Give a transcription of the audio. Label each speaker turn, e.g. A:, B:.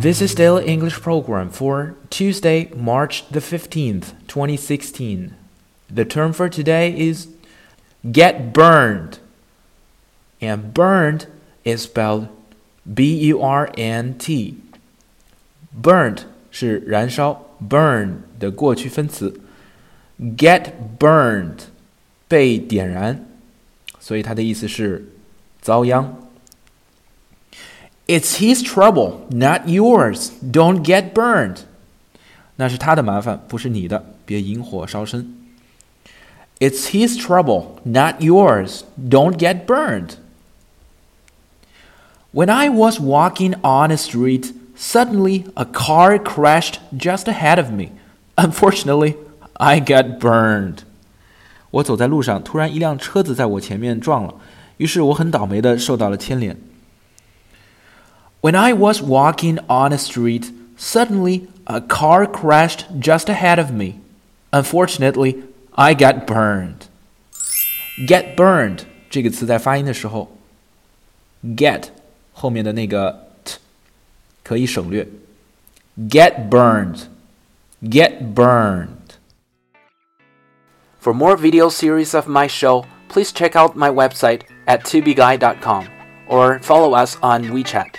A: This is Daily English Program for Tuesday, March the 15th, 2016. The term for today is get burned. And burned is spelled B U R N T. Burned 是燃烧，burn 的过去分词。Get burned 被点燃，所以它的意思是遭殃。 It's his trouble, not yours. Don't get burned. 那是他的麻烦，不是你的，别引火烧身。It's his trouble, not yours. Don't get burned. When I was walking on a street, suddenly a car crashed just ahead of me. Unfortunately, I got burned. 我走在路上，突然一辆车子在我前面撞了，于是我很倒霉的受到了牵连。 when I was walking on a street, suddenly a car crashed just ahead of me. Unfortunately, I got burned. Get burned 这个词在发音的时候，get 后面的那个 t 可以省略。Get burned, get burned. For more video series of my show, please check out my website at tubeguy.com or follow us on WeChat.